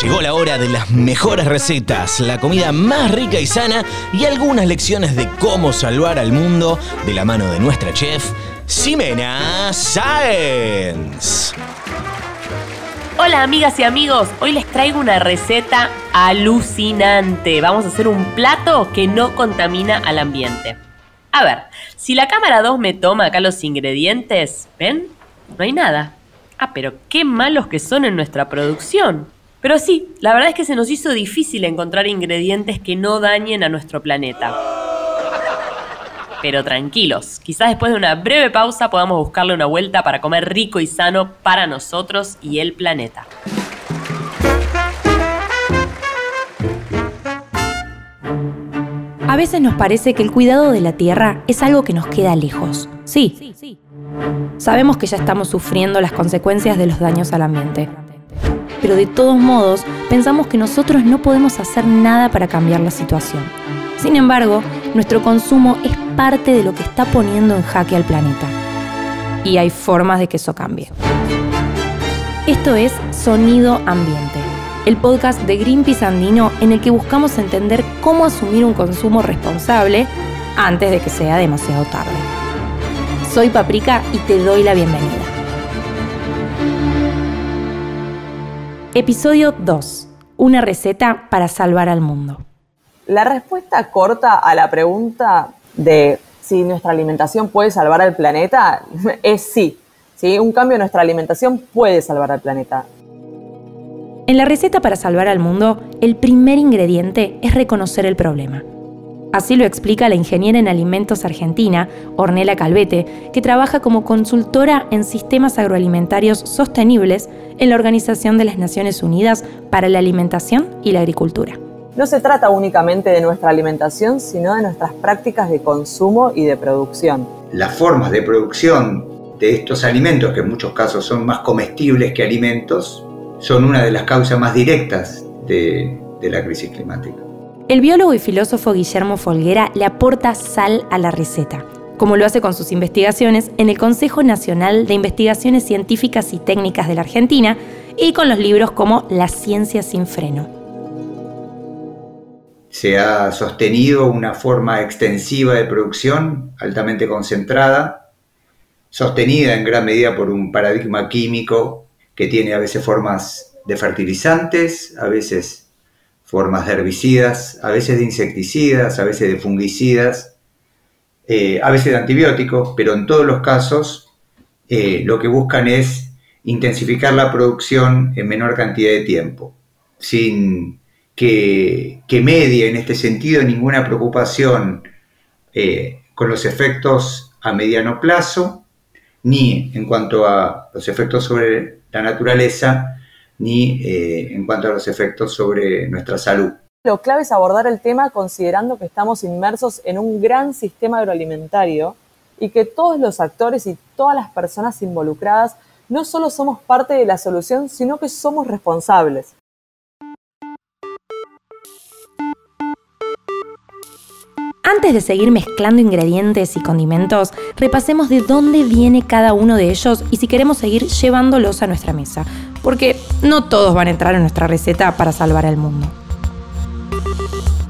Llegó la hora de las mejores recetas, la comida más rica y sana y algunas lecciones de cómo salvar al mundo de la mano de nuestra chef, Ximena Sáenz. Hola amigas y amigos, hoy les traigo una receta alucinante. Vamos a hacer un plato que no contamina al ambiente. A ver, si la cámara 2 me toma acá los ingredientes, ¿ven? No hay nada. Ah, pero qué malos que son en nuestra producción. Pero sí, la verdad es que se nos hizo difícil encontrar ingredientes que no dañen a nuestro planeta. Pero tranquilos, quizás después de una breve pausa podamos buscarle una vuelta para comer rico y sano para nosotros y el planeta. A veces nos parece que el cuidado de la tierra es algo que nos queda lejos. Sí, sabemos que ya estamos sufriendo las consecuencias de los daños al ambiente pero de todos modos pensamos que nosotros no podemos hacer nada para cambiar la situación. Sin embargo, nuestro consumo es parte de lo que está poniendo en jaque al planeta. Y hay formas de que eso cambie. Esto es Sonido Ambiente, el podcast de Greenpeace Andino en el que buscamos entender cómo asumir un consumo responsable antes de que sea demasiado tarde. Soy Paprika y te doy la bienvenida. Episodio 2. Una receta para salvar al mundo. La respuesta corta a la pregunta de si nuestra alimentación puede salvar al planeta es sí. ¿sí? Un cambio en nuestra alimentación puede salvar al planeta. En la receta para salvar al mundo, el primer ingrediente es reconocer el problema. Así lo explica la ingeniera en alimentos argentina, Ornella Calvete, que trabaja como consultora en sistemas agroalimentarios sostenibles en la Organización de las Naciones Unidas para la Alimentación y la Agricultura. No se trata únicamente de nuestra alimentación, sino de nuestras prácticas de consumo y de producción. Las formas de producción de estos alimentos, que en muchos casos son más comestibles que alimentos, son una de las causas más directas de, de la crisis climática. El biólogo y filósofo Guillermo Folguera le aporta sal a la receta, como lo hace con sus investigaciones en el Consejo Nacional de Investigaciones Científicas y Técnicas de la Argentina y con los libros como La ciencia sin freno. Se ha sostenido una forma extensiva de producción altamente concentrada, sostenida en gran medida por un paradigma químico que tiene a veces formas de fertilizantes, a veces formas de herbicidas, a veces de insecticidas, a veces de fungicidas, eh, a veces de antibióticos, pero en todos los casos eh, lo que buscan es intensificar la producción en menor cantidad de tiempo, sin que, medie en este sentido ninguna preocupación eh, con los efectos a mediano plazo, ni en cuanto a los efectos sobre la naturaleza, ni eh, en cuanto a los efectos sobre nuestra salud. Lo clave es abordar el tema considerando que estamos inmersos en un gran sistema agroalimentario y que todos los actores y todas las personas involucradas no solo somos parte de la solución, sino que somos responsables. Antes de seguir mezclando ingredientes y condimentos, repasemos de dónde viene cada uno de ellos y si queremos seguir llevándolos a nuestra mesa, porque no todos van a entrar en nuestra receta para salvar al mundo.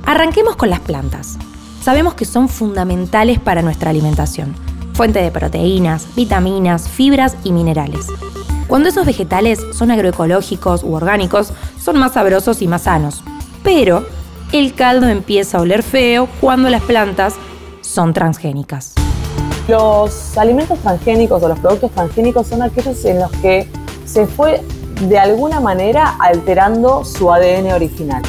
Arranquemos con las plantas. Sabemos que son fundamentales para nuestra alimentación, fuente de proteínas, vitaminas, fibras y minerales. Cuando esos vegetales son agroecológicos u orgánicos, son más sabrosos y más sanos. Pero el caldo empieza a oler feo cuando las plantas son transgénicas. Los alimentos transgénicos o los productos transgénicos son aquellos en los que se fue de alguna manera alterando su ADN original.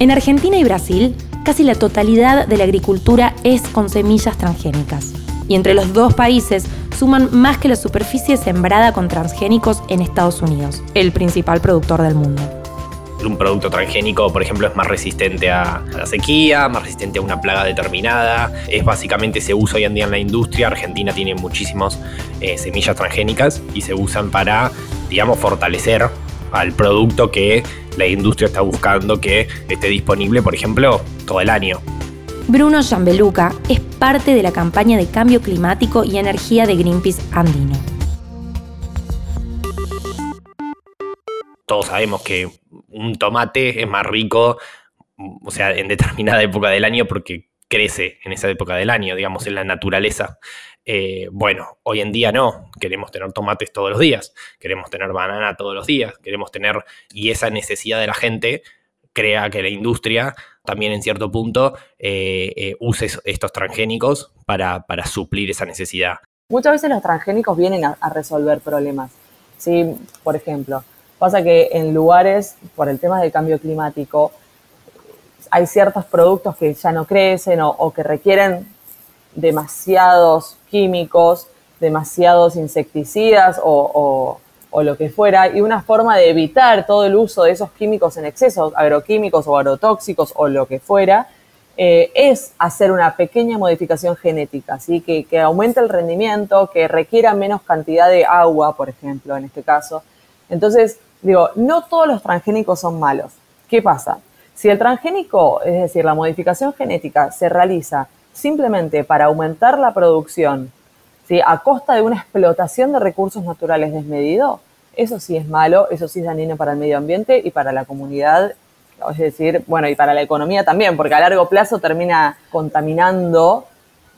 En Argentina y Brasil, casi la totalidad de la agricultura es con semillas transgénicas. Y entre los dos países suman más que la superficie sembrada con transgénicos en Estados Unidos, el principal productor del mundo un producto transgénico, por ejemplo, es más resistente a, la sequía, más resistente a una plaga determinada. Es básicamente se usa hoy en día en la industria. Argentina tiene muchísimas eh, semillas transgénicas y se usan para, digamos, fortalecer al producto que la industria está buscando que esté disponible, por ejemplo, todo el año. Bruno Jambeluca es parte de la campaña de cambio climático y energía de Greenpeace Andino. Todos sabemos que un tomate es más rico, o sea, en determinada época del año porque crece en esa época del año, digamos, en la naturaleza. Eh, bueno, hoy en día no, queremos tener tomates todos los días, queremos tener banana todos los días, queremos tener, y esa necesidad de la gente crea que la industria también en cierto punto eh, eh, use estos transgénicos para, suplir esa necesidad. Muchas veces los transgénicos vienen a, resolver problemas. ¿sí? Por ejemplo, pasa que en lugares, por el tema del cambio climático, hay ciertos productos que ya no crecen o que requieren demasiados químicos, demasiados insecticidas o, lo que fuera, y una forma de evitar todo el uso de esos químicos en exceso, agroquímicos o agrotóxicos o lo que fuera, eh, es hacer una pequeña modificación genética, ¿sí? que, que aumente el rendimiento, que requiera menos cantidad de agua, por ejemplo, en este caso. Entonces, digo, no todos los transgénicos son malos. ¿Qué pasa? Si el transgénico, es decir, la modificación genética, se realiza simplemente para aumentar la producción ¿sí? a costa de una explotación de recursos naturales desmedido, eso sí es malo, eso sí es dañino para el medio ambiente y para la comunidad, es decir, bueno, y para la economía también, porque a largo plazo termina contaminando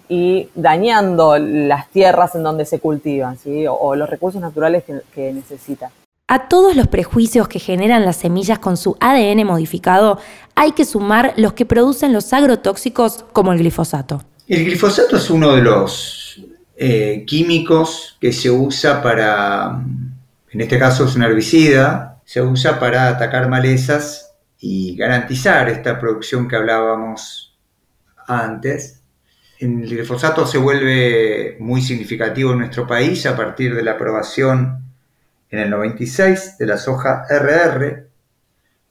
y dañando las tierras en donde se cultivan, ¿sí? o, los recursos naturales que, que necesita. A todos los prejuicios que generan las semillas con su ADN modificado, hay que sumar los que producen los agrotóxicos como el glifosato. El glifosato es uno de los eh, químicos que se usa para, en este caso es un herbicida, se usa para atacar malezas y garantizar esta producción que hablábamos antes. El glifosato se vuelve muy significativo en nuestro país a partir de la aprobación en el 96 de la soja RR,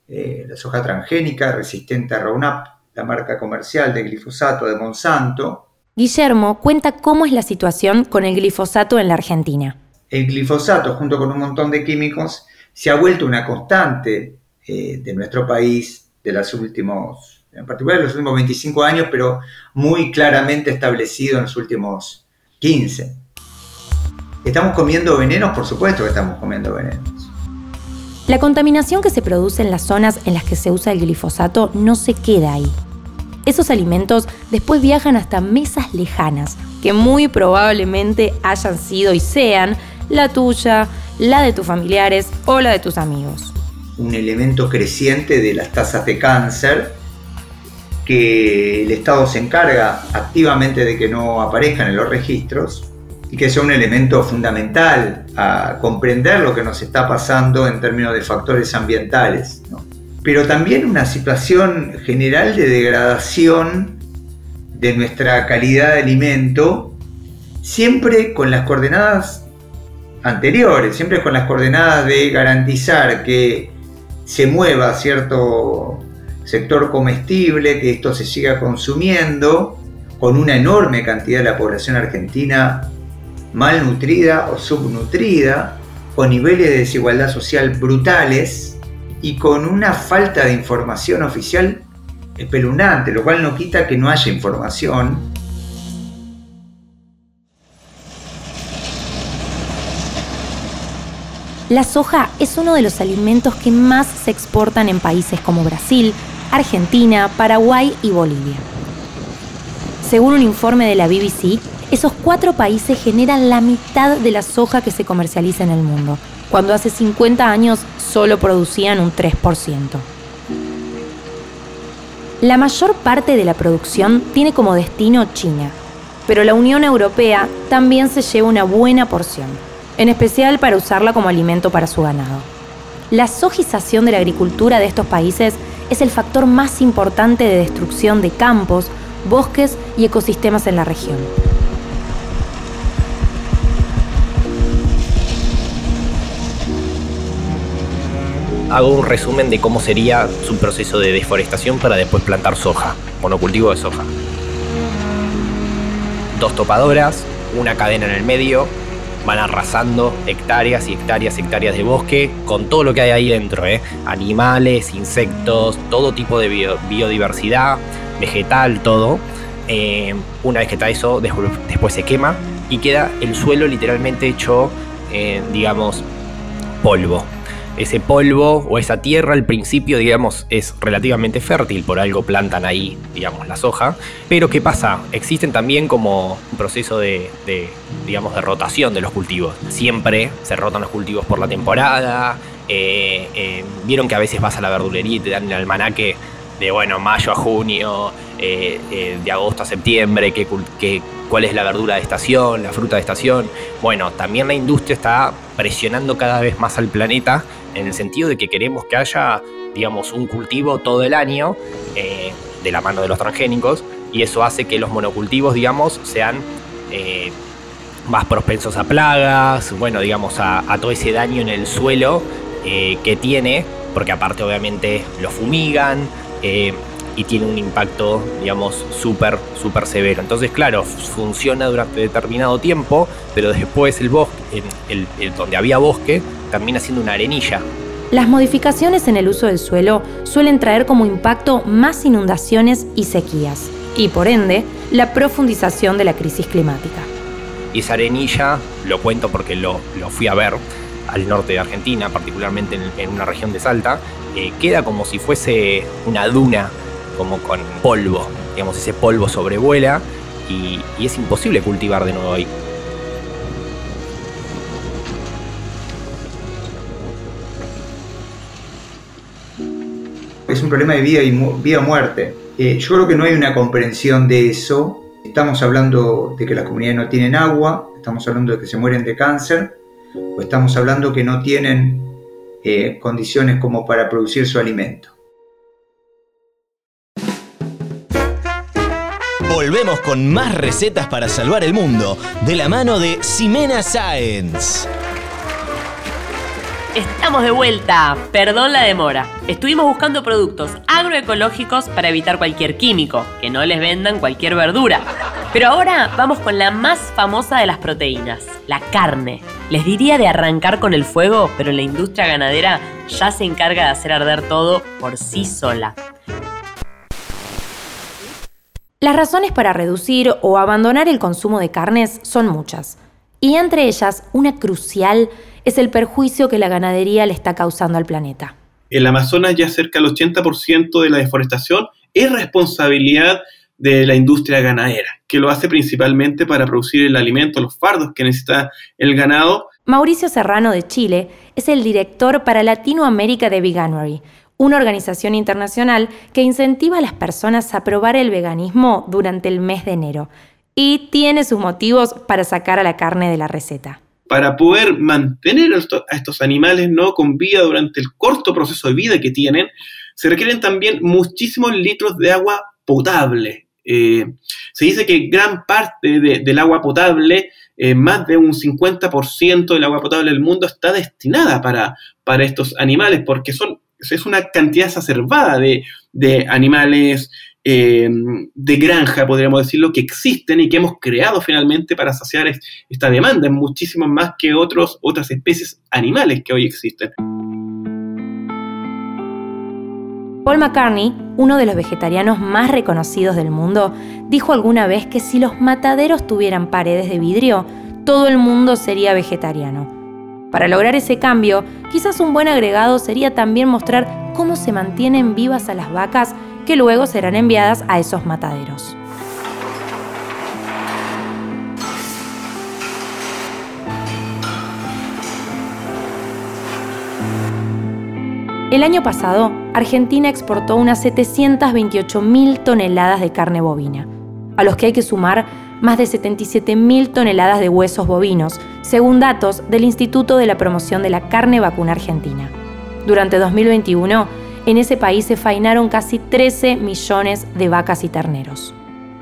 eh, la soja transgénica resistente a Roundup, la marca comercial de glifosato de Monsanto. Guillermo cuenta cómo es la situación con el glifosato en la Argentina. El glifosato, junto con un montón de químicos, se ha vuelto una constante eh, de nuestro país de los últimos, en particular de los últimos 25 años, pero muy claramente establecido en los últimos 15. ¿Estamos comiendo venenos? Por supuesto que estamos comiendo venenos. La contaminación que se produce en las zonas en las que se usa el glifosato no se queda ahí. Esos alimentos después viajan hasta mesas lejanas, que muy probablemente hayan sido y sean la tuya, la de tus familiares o la de tus amigos. Un elemento creciente de las tasas de cáncer que el Estado se encarga activamente de que no aparezcan en los registros y que sea un elemento fundamental a comprender lo que nos está pasando en términos de factores ambientales. Pero también una situación general de degradación de nuestra calidad de alimento, siempre con las coordenadas anteriores, siempre con las coordenadas de garantizar que se mueva cierto sector comestible, que esto se siga consumiendo, con una enorme cantidad de la población argentina malnutrida o subnutrida, con niveles de desigualdad social brutales y con una falta de información oficial espeluznante, lo cual no quita que no haya información. La soja es uno de los alimentos que más se exportan en países como Brasil, Argentina, Paraguay y Bolivia. Según un informe de la BBC, esos cuatro países generan la mitad de la soja que se comercializa en el mundo, cuando hace 50 años solo producían un 3%. La mayor parte de la producción tiene como destino China, pero la Unión Europea también se lleva una buena porción, en especial para usarla como alimento para su ganado. La sojización de la agricultura de estos países es el factor más importante de destrucción de campos, bosques y ecosistemas en la región. Hago un resumen de cómo sería su proceso de deforestación para después plantar soja, monocultivo de soja. Dos topadoras, una cadena en el medio, van arrasando hectáreas y hectáreas y hectáreas de bosque con todo lo que hay ahí dentro, ¿eh? animales, insectos, todo tipo de biodiversidad, vegetal, todo. Eh, una vez que está eso, después se quema y queda el suelo literalmente hecho, eh, digamos, polvo. Ese polvo o esa tierra al principio, digamos, es relativamente fértil, por algo plantan ahí, digamos, la soja. Pero ¿qué pasa? Existen también como un proceso de, digamos, de rotación de los cultivos. Siempre se rotan los cultivos por la temporada. Eh, eh, vieron que a veces vas a la verdulería y te dan el almanaque de, bueno, mayo a junio, eh, de agosto a septiembre, que, que, cuál es la verdura de estación, la fruta de estación. Bueno, también la industria está presionando cada vez más al planeta en el sentido de que queremos que haya, digamos, un cultivo todo el año eh, de la mano de los transgénicos y eso hace que los monocultivos, digamos, sean eh, más propensos a plagas, bueno, digamos, a, todo ese daño en el suelo eh, que tiene, porque aparte obviamente lo fumigan y tiene un impacto, digamos, súper, súper severo. Entonces, claro, funciona durante determinado tiempo, pero después el bosque, el, donde había bosque, termina siendo una arenilla. Las modificaciones en el uso del suelo suelen traer como impacto más inundaciones y sequías, y por ende, la profundización de la crisis climática. Y esa arenilla, lo cuento porque lo, lo fui a ver, al norte de Argentina, particularmente en, una región de Salta, eh, queda como si fuese una duna como con polvo. Digamos, ese polvo sobrevuela y, y es imposible cultivar de nuevo ahí. Es un problema de vida y vida muerte. Eh, yo creo que no hay una comprensión de eso. Estamos hablando de que las comunidades no tienen agua, estamos hablando de que se mueren de cáncer, o estamos hablando que no tienen eh, condiciones como para producir su alimento. Volvemos con más recetas para salvar el mundo, de la mano de Ximena Science. Estamos de vuelta, perdón la demora. Estuvimos buscando productos agroecológicos para evitar cualquier químico, que no les vendan cualquier verdura. Pero ahora vamos con la más famosa de las proteínas, la carne. Les diría de arrancar con el fuego, pero la industria ganadera ya se encarga de hacer arder todo por sí sola. Las razones para reducir o abandonar el consumo de carnes son muchas, y entre ellas una crucial es el perjuicio que la ganadería le está causando al planeta. El Amazonas ya cerca del 80% de la deforestación es responsabilidad de la industria ganadera, que lo hace principalmente para producir el alimento, los fardos que necesita el ganado. Mauricio Serrano de Chile es el director para Latinoamérica de Veganuary, una organización internacional que incentiva a las personas a probar el veganismo durante el mes de enero y tiene sus motivos para sacar a la carne de la receta. Para poder mantener a estos animales ¿no? con vida durante el corto proceso de vida que tienen, se requieren también muchísimos litros de agua potable. Eh, se dice que gran parte del agua potable, eh, más de un 50% del agua potable del mundo está destinada para, para estos animales, porque son es una cantidad exacerbada de, animales eh, de granja, podríamos decirlo, que existen y que hemos creado finalmente para saciar esta demanda, muchísimo más que otros, otras especies animales que hoy existen. Paul McCartney, uno de los vegetarianos más reconocidos del mundo, dijo alguna vez que si los mataderos tuvieran paredes de vidrio, todo el mundo sería vegetariano. Para lograr ese cambio, quizás un buen agregado sería también mostrar cómo se mantienen vivas a las vacas que luego serán enviadas a esos mataderos. El año pasado, Argentina exportó unas 728.000 toneladas de carne bovina, a los que hay que sumar más de 77.000 toneladas de huesos bovinos, según datos del Instituto de la Promoción de la Carne Vacuna Argentina. Durante 2021, en ese país se fainaron casi 13 millones de vacas y terneros.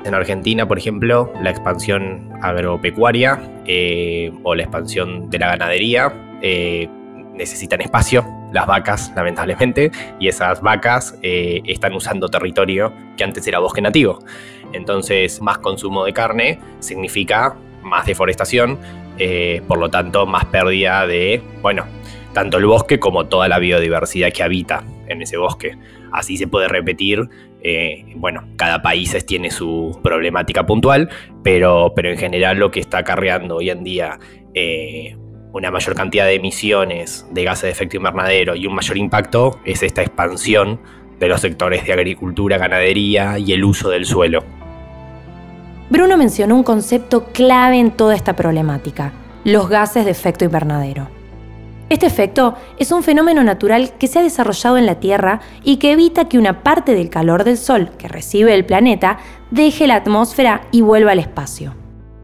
En Argentina, por ejemplo, la expansión agropecuaria eh, o la expansión de la ganadería eh, necesitan espacio, las vacas, lamentablemente, y esas vacas eh, están usando territorio que antes era bosque nativo. Entonces, más consumo de carne significa más deforestación, eh, por lo tanto, más pérdida de, bueno, tanto el bosque como toda la biodiversidad que habita en ese bosque. Así se puede repetir, eh, bueno, cada país tiene su problemática puntual, pero, pero en general lo que está acarreando hoy en día una mayor cantidad de emisiones de gases de efecto invernadero y un mayor impacto es esta expansión de los sectores de agricultura, ganadería y el uso del suelo. Bruno mencionó un concepto clave en toda esta problemática, los gases de efecto invernadero. Este efecto es un fenómeno natural que se ha desarrollado en la Tierra y que evita que una parte del calor del Sol que recibe el planeta deje la atmósfera y vuelva al espacio.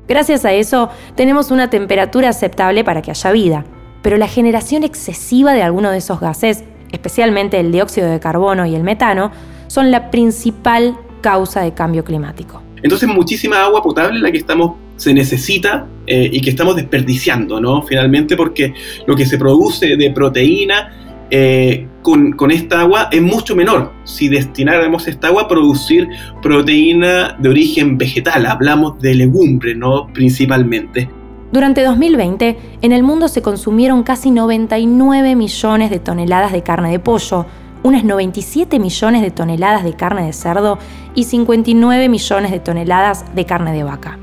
Gracias a eso tenemos una temperatura aceptable para que haya vida, pero la generación excesiva de alguno de esos gases, especialmente el dióxido de carbono y el metano, son la principal causa de cambio climático. Entonces muchísima agua potable la que estamos se necesita eh, y que estamos desperdiciando, ¿no? Finalmente porque lo que se produce de proteína eh, con, esta agua es mucho menor. Si destináramos esta agua a producir proteína de origen vegetal, hablamos de legumbre, ¿no? Principalmente. Durante 2020, en el mundo se consumieron casi 99 millones de toneladas de carne de pollo, unas 97 millones de toneladas de carne de cerdo y 59 millones de toneladas de carne de vaca.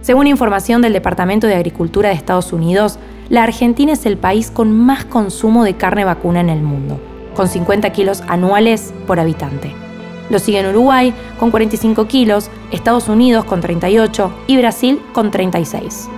Según información del Departamento de Agricultura de Estados Unidos, la Argentina es el país con más consumo de carne vacuna en el mundo, con 50 kilos anuales por habitante. Lo siguen Uruguay con 45 kilos, Estados Unidos con 38 y Brasil con 36.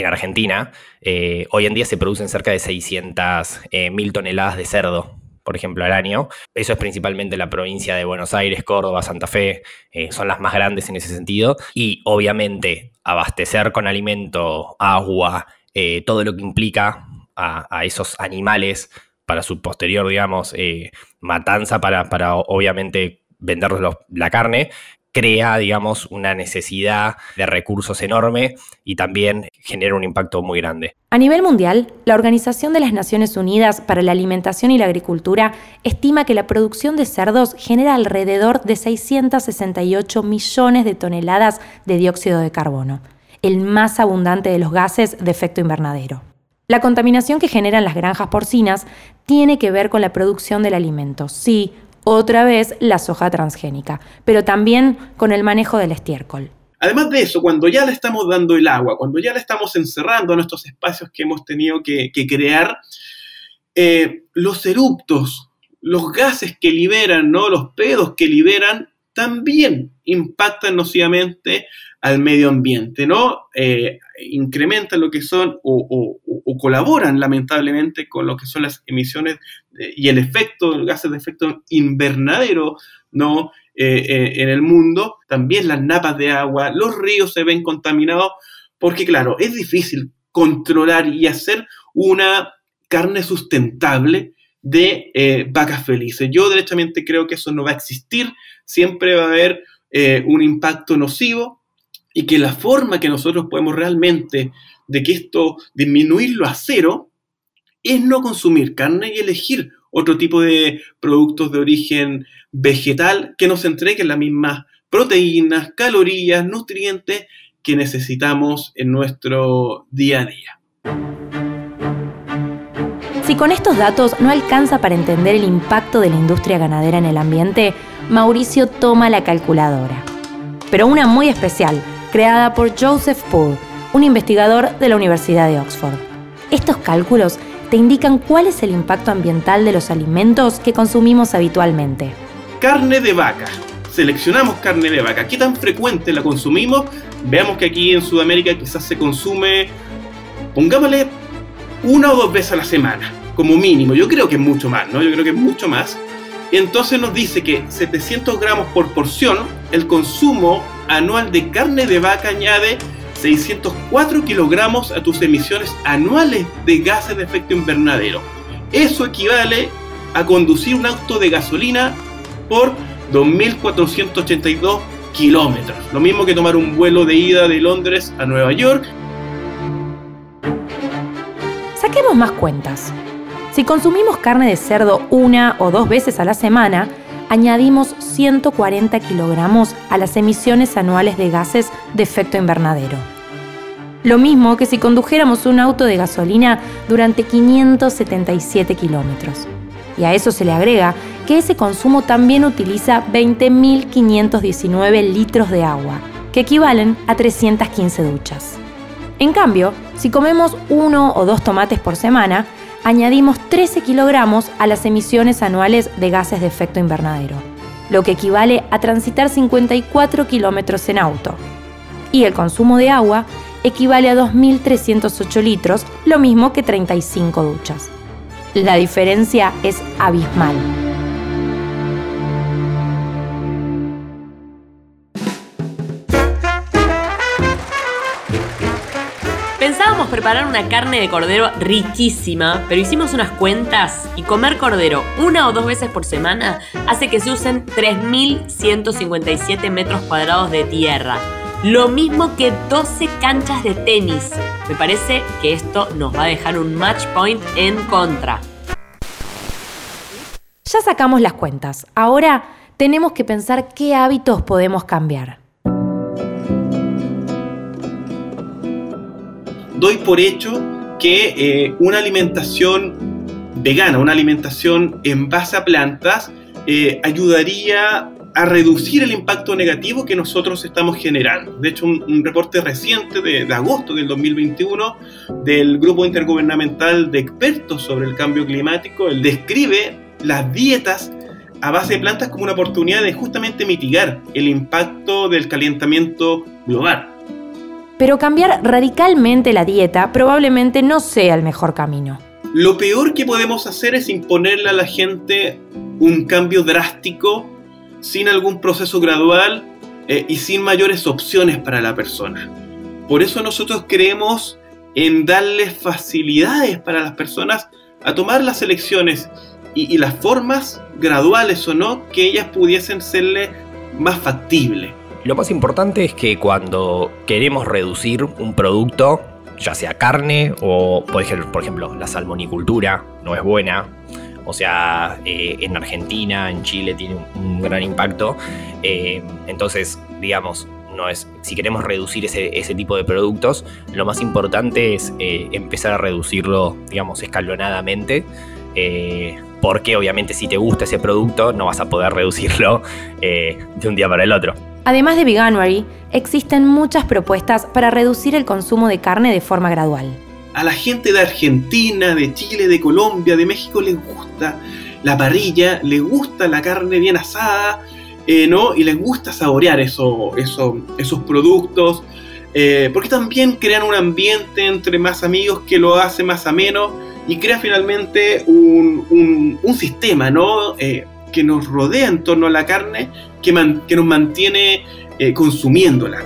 En Argentina, eh, hoy en día se producen cerca de 600 eh, mil toneladas de cerdo por ejemplo, al año. Eso es principalmente la provincia de Buenos Aires, Córdoba, Santa Fe, eh, son las más grandes en ese sentido. Y obviamente abastecer con alimento, agua, todo lo que implica a, esos animales para su posterior, digamos, matanza para, para obviamente venderlos la carne, crea, digamos, una necesidad de recursos enorme y también genera un impacto muy grande. A nivel mundial, la Organización de las Naciones Unidas para la Alimentación y la Agricultura estima que la producción de cerdos genera alrededor de 668 millones de toneladas de dióxido de carbono, el más abundante de los gases de efecto invernadero. La contaminación que generan las granjas porcinas tiene que ver con la producción del alimento, sí, otra vez la soja transgénica, pero también con el manejo del estiércol. Además de eso, cuando ya le estamos dando el agua, cuando ya le estamos encerrando en estos espacios que hemos tenido que, crear, eh, los eruptos, los gases que liberan, ¿no? los pedos que liberan, también impactan nocivamente al medio ambiente, ¿no? Eh, incrementan lo que son o, colaboran lamentablemente con lo que son las emisiones y el efecto, gases de efecto invernadero, ¿no? Eh, eh, en el mundo, también las napas de agua, los ríos se ven contaminados, porque claro, es difícil controlar y hacer una carne sustentable de vacas felices. Yo derechamente creo que eso no va a existir, siempre va a haber un impacto nocivo y que la forma que nosotros podemos realmente de que esto disminuirlo a cero es no consumir carne y elegir otro tipo de productos de origen vegetal que nos entreguen las mismas proteínas, calorías, nutrientes que necesitamos en nuestro día a día. Si con estos datos no alcanza para entender el impacto de la industria ganadera en el ambiente, Mauricio toma la calculadora. Pero una muy especial, creada por Joseph Poole, un investigador de la Universidad de Oxford. Estos cálculos te indican cuál es el impacto ambiental de los alimentos que consumimos habitualmente. Carne de vaca. Seleccionamos carne de vaca. ¿Qué tan frecuente la consumimos? Veamos que aquí en Sudamérica quizás se consume, pongámosle, una o dos veces a la semana, como mínimo. Yo creo que es mucho más, ¿no? Yo creo que es mucho más. Entonces nos dice que 700 gramos por porción, el consumo anual de carne de vaca añade 604 kilogramos a tus emisiones anuales de gases de efecto invernadero. Eso equivale a conducir un auto de gasolina por 2.482 kilómetros. Lo mismo que tomar un vuelo de ida de Londres a Nueva York. Saquemos más cuentas. Si consumimos carne de cerdo una o dos veces a la semana, añadimos 140 kilogramos a las emisiones anuales de gases de efecto invernadero. Lo mismo que si condujéramos un auto de gasolina durante 577 kilómetros. Y a eso se le agrega que ese consumo también utiliza 20.519 litros de agua, que equivalen a 315 duchas. En cambio, si comemos uno o dos tomates por semana, añadimos 13 kilogramos a las emisiones anuales de gases de efecto invernadero, lo que equivale a transitar 54 kilómetros en auto. Y el consumo de agua equivale a 2.308 litros, lo mismo que 35 duchas. La diferencia es abismal. Preparar una carne de cordero riquísima, pero hicimos unas cuentas y comer cordero una o dos veces por semana hace que se usen 3.157 metros cuadrados de tierra. Lo mismo que 12 canchas de tenis. Me parece que esto nos va a dejar un match point en contra. Ya sacamos las cuentas. Ahora tenemos que pensar qué hábitos podemos cambiar. Doy por hecho que eh, una alimentación vegana, una alimentación en base a plantas, eh, ayudaría a reducir el impacto negativo que nosotros estamos generando. De hecho, un, reporte reciente de, agosto del 2021 del Grupo Intergubernamental de Expertos sobre el Cambio Climático, describe las dietas a base de plantas como una oportunidad de justamente mitigar el impacto del calentamiento global pero cambiar radicalmente la dieta probablemente no sea el mejor camino. Lo peor que podemos hacer es imponerle a la gente un cambio drástico sin algún proceso gradual eh, y sin mayores opciones para la persona. Por eso nosotros creemos en darles facilidades para las personas a tomar las elecciones y, y las formas graduales o no que ellas pudiesen serle más factibles. Lo más importante es que cuando queremos reducir un producto, ya sea carne o, por ejemplo, la salmonicultura no es buena, o sea, eh, en Argentina, en Chile tiene un, gran impacto. Eh, entonces, digamos, no es, si queremos reducir ese, tipo de productos, lo más importante es eh, empezar a reducirlo, digamos, escalonadamente. porque obviamente si te gusta ese producto no vas a poder reducirlo de un día para el otro. Además de Veganuary, existen muchas propuestas para reducir el consumo de carne de forma gradual. A la gente de Argentina, de Chile, de Colombia, de México les gusta la parrilla, les gusta la carne bien asada, eh, ¿no? Y les gusta saborear eso, esos productos, eh, porque también crean un ambiente entre más amigos que lo hace más ameno y crea finalmente un, sistema, ¿no? Eh, que nos rodea en torno a la carne que, nos mantiene eh, consumiéndola.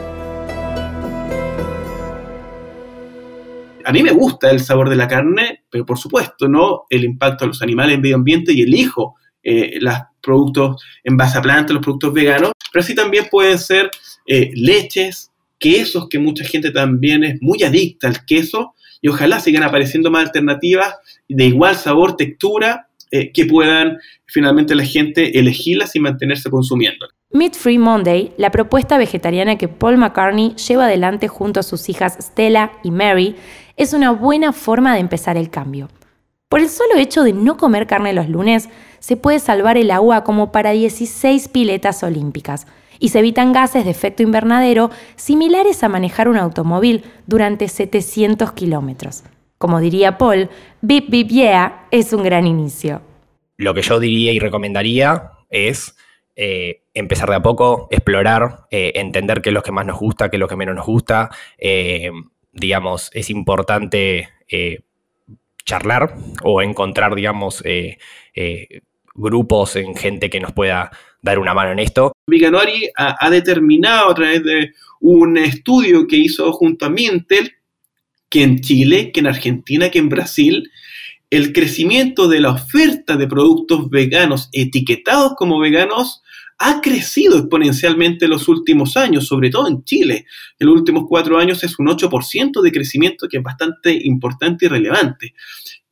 A mí me gusta el sabor de la carne, pero por supuesto, ¿no? El impacto a los animales, en medio ambiente y elijo eh, los productos en base a plantas, los productos veganos, pero así también pueden ser eh, leches, quesos, que mucha gente también es muy adicta al queso, y ojalá sigan apareciendo más alternativas de igual sabor, textura, eh, que puedan finalmente la gente elegirlas y mantenerse consumiendo. Meat Free Monday, la propuesta vegetariana que Paul McCartney lleva adelante junto a sus hijas Stella y Mary, es una buena forma de empezar el cambio. Por el solo hecho de no comer carne los lunes, se puede salvar el agua como para 16 piletas olímpicas y se evitan gases de efecto invernadero similares a manejar un automóvil durante 700 kilómetros. Como diría Paul, Bip Bip Yeah es un gran inicio. Lo que yo diría y recomendaría es eh, empezar de a poco, explorar, eh, entender qué es lo que más nos gusta, qué es lo que menos nos gusta. Eh, digamos, es importante charlar o encontrar, digamos, grupos en gente que nos pueda dar una mano en esto. Viganori ha, ha, determinado a través de un estudio que hizo junto a Mintel que en Chile, que en Argentina, que en Brasil, el crecimiento de la oferta de productos veganos etiquetados como veganos ha crecido exponencialmente en los últimos años, sobre todo en Chile. En los últimos cuatro años es un 8% de crecimiento que es bastante importante y relevante.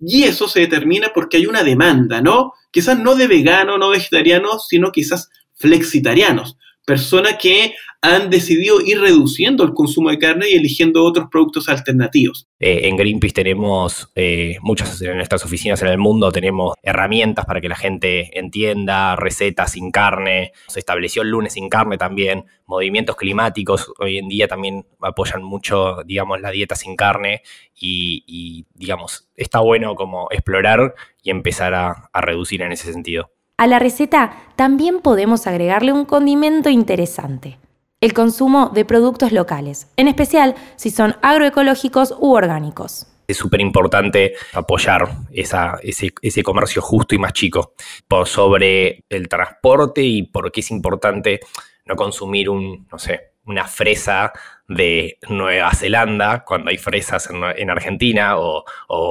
Y eso se determina porque hay una demanda, ¿no? Quizás no de veganos, no vegetarianos, sino quizás flexitarianos, personas que han decidido ir reduciendo el consumo de carne y eligiendo otros productos alternativos. Eh, en Greenpeace tenemos eh, muchas en nuestras oficinas en el mundo, tenemos herramientas para que la gente entienda, recetas sin carne, se estableció el lunes sin carne también, movimientos climáticos hoy en día también apoyan mucho, digamos, la dieta sin carne y, digamos, está bueno como explorar y empezar a reducir en ese sentido. A la receta también podemos agregarle un condimento interesante, el consumo de productos locales, en especial si son agroecológicos u orgánicos. Es súper importante apoyar ese, comercio justo y más chico sobre el transporte y por qué es importante no consumir un, no sé, una fresa de Nueva Zelanda cuando hay fresas en, Argentina o,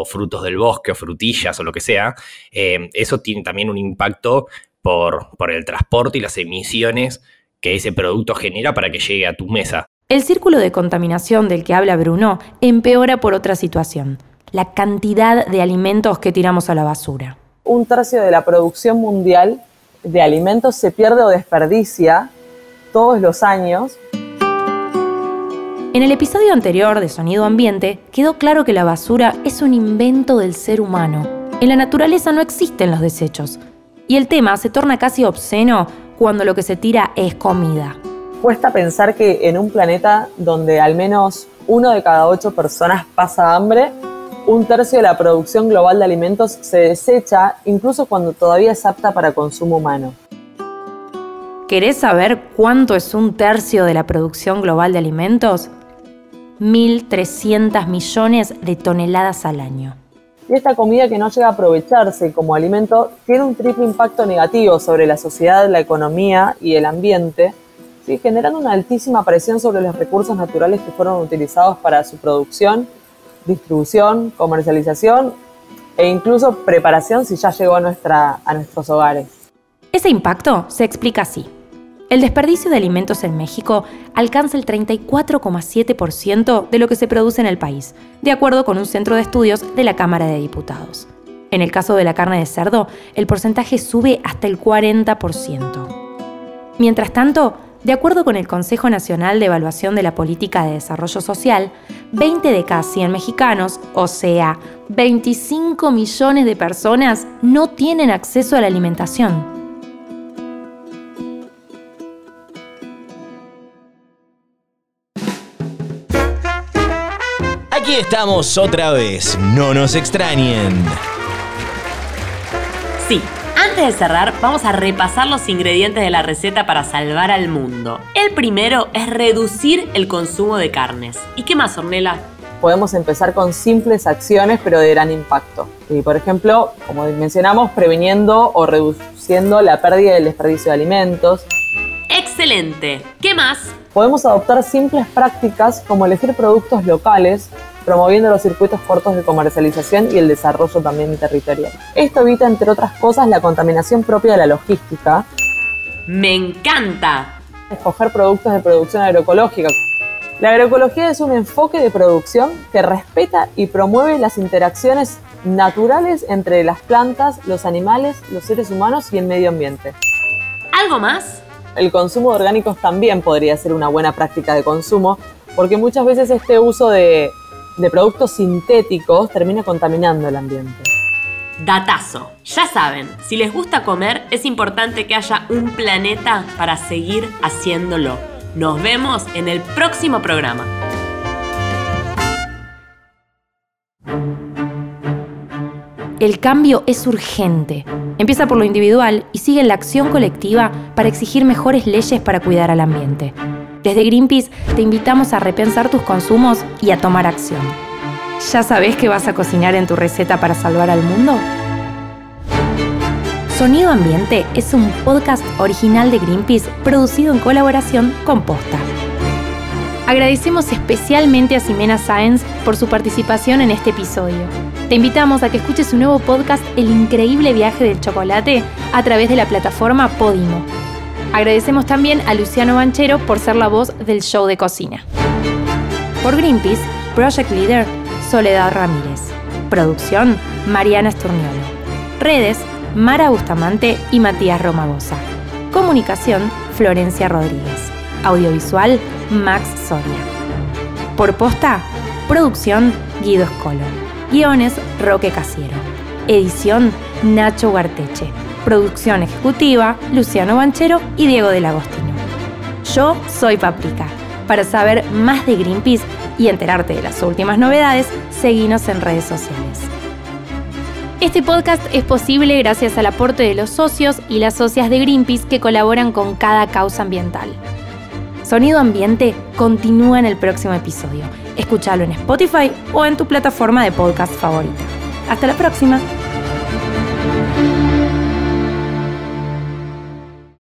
frutos del bosque o frutillas o lo que sea. Eh, eso tiene también un impacto por, por el transporte y las emisiones que ese producto genera para que llegue a tu mesa. El círculo de contaminación del que habla Bruno empeora por otra situación, la cantidad de alimentos que tiramos a la basura. Un tercio de la producción mundial de alimentos se pierde o desperdicia todos los años. En el episodio anterior de Sonido Ambiente quedó claro que la basura es un invento del ser humano. En la naturaleza no existen los desechos. Y el tema se torna casi obsceno cuando lo que se tira es comida. Cuesta pensar que en un planeta donde al menos uno de cada ocho personas pasa hambre, un tercio de la producción global de alimentos se desecha incluso cuando todavía es apta para consumo humano. ¿Querés saber cuánto es un tercio de la producción global de alimentos? 1.300 millones de toneladas al año. Y esta comida que no llega a aprovecharse como alimento tiene un triple impacto negativo sobre la sociedad, la economía y el ambiente, generando una altísima presión sobre los recursos naturales que fueron utilizados para su producción, distribución, comercialización e incluso preparación si ya llegó a, nuestra, a nuestros hogares. Ese impacto se explica así. El desperdicio de alimentos en México alcanza el 34,7% de lo que se produce en el país, de acuerdo con un centro de estudios de la Cámara de Diputados. En el caso de la carne de cerdo, el porcentaje sube hasta el 40%. Mientras tanto, de acuerdo con el Consejo Nacional de Evaluación de la Política de Desarrollo Social, 20 de cada 100 mexicanos, o sea, 25 millones de personas, no tienen acceso a la alimentación. Aquí estamos otra vez, no nos extrañen. Sí, antes de cerrar, vamos a repasar los ingredientes de la receta para salvar al mundo. El primero es reducir el consumo de carnes. ¿Y qué más, Ornella? Podemos empezar con simples acciones, pero de gran impacto. Y por ejemplo, como mencionamos, previniendo o reduciendo la pérdida del desperdicio de alimentos. Excelente. ¿Qué más? Podemos adoptar simples prácticas como elegir productos locales, promoviendo los circuitos cortos de comercialización y el desarrollo también territorial. Esto evita, entre otras cosas, la contaminación propia de la logística. ¡Me encanta! Escoger productos de producción agroecológica. La agroecología es un enfoque de producción que respeta y promueve las interacciones naturales entre las plantas, los animales, los seres humanos y el medio ambiente. ¿Algo más? El consumo de orgánicos también podría ser una buena práctica de consumo, porque muchas veces este uso de de productos sintéticos termina contaminando el ambiente. Datazo. Ya saben, si les gusta comer, es importante que haya un planeta para seguir haciéndolo. Nos vemos en el próximo programa. El cambio es urgente. Empieza por lo individual y sigue la acción colectiva para exigir mejores leyes para cuidar al ambiente. Desde Greenpeace te invitamos a repensar tus consumos y a tomar acción. ¿Ya sabes qué vas a cocinar en tu receta para salvar al mundo? Sonido Ambiente es un podcast original de Greenpeace producido en colaboración con Posta. Agradecemos especialmente a Ximena Sáenz por su participación en este episodio. Te invitamos a que escuches su nuevo podcast El increíble viaje del chocolate a través de la plataforma Podimo Agradecemos también a Luciano Banchero por ser la voz del show de cocina. Por Greenpeace, Project Leader, Soledad Ramírez. Producción, Mariana Esturniolo. Redes, Mara Bustamante y Matías Romagosa. Comunicación, Florencia Rodríguez. Audiovisual, Max Soria. Por posta, producción, Guido Escolo. Guiones, Roque Casiero. Edición, Nacho Guarteche. Producción ejecutiva, Luciano Banchero y Diego del Agostino. Yo soy Paprika. Para saber más de Greenpeace y enterarte de las últimas novedades, seguinos en redes sociales. Este podcast es posible gracias al aporte de los socios y las socias de Greenpeace que colaboran con cada causa ambiental. Sonido Ambiente continúa en el próximo episodio. Escúchalo en Spotify o en tu plataforma de podcast favorita. Hasta la próxima.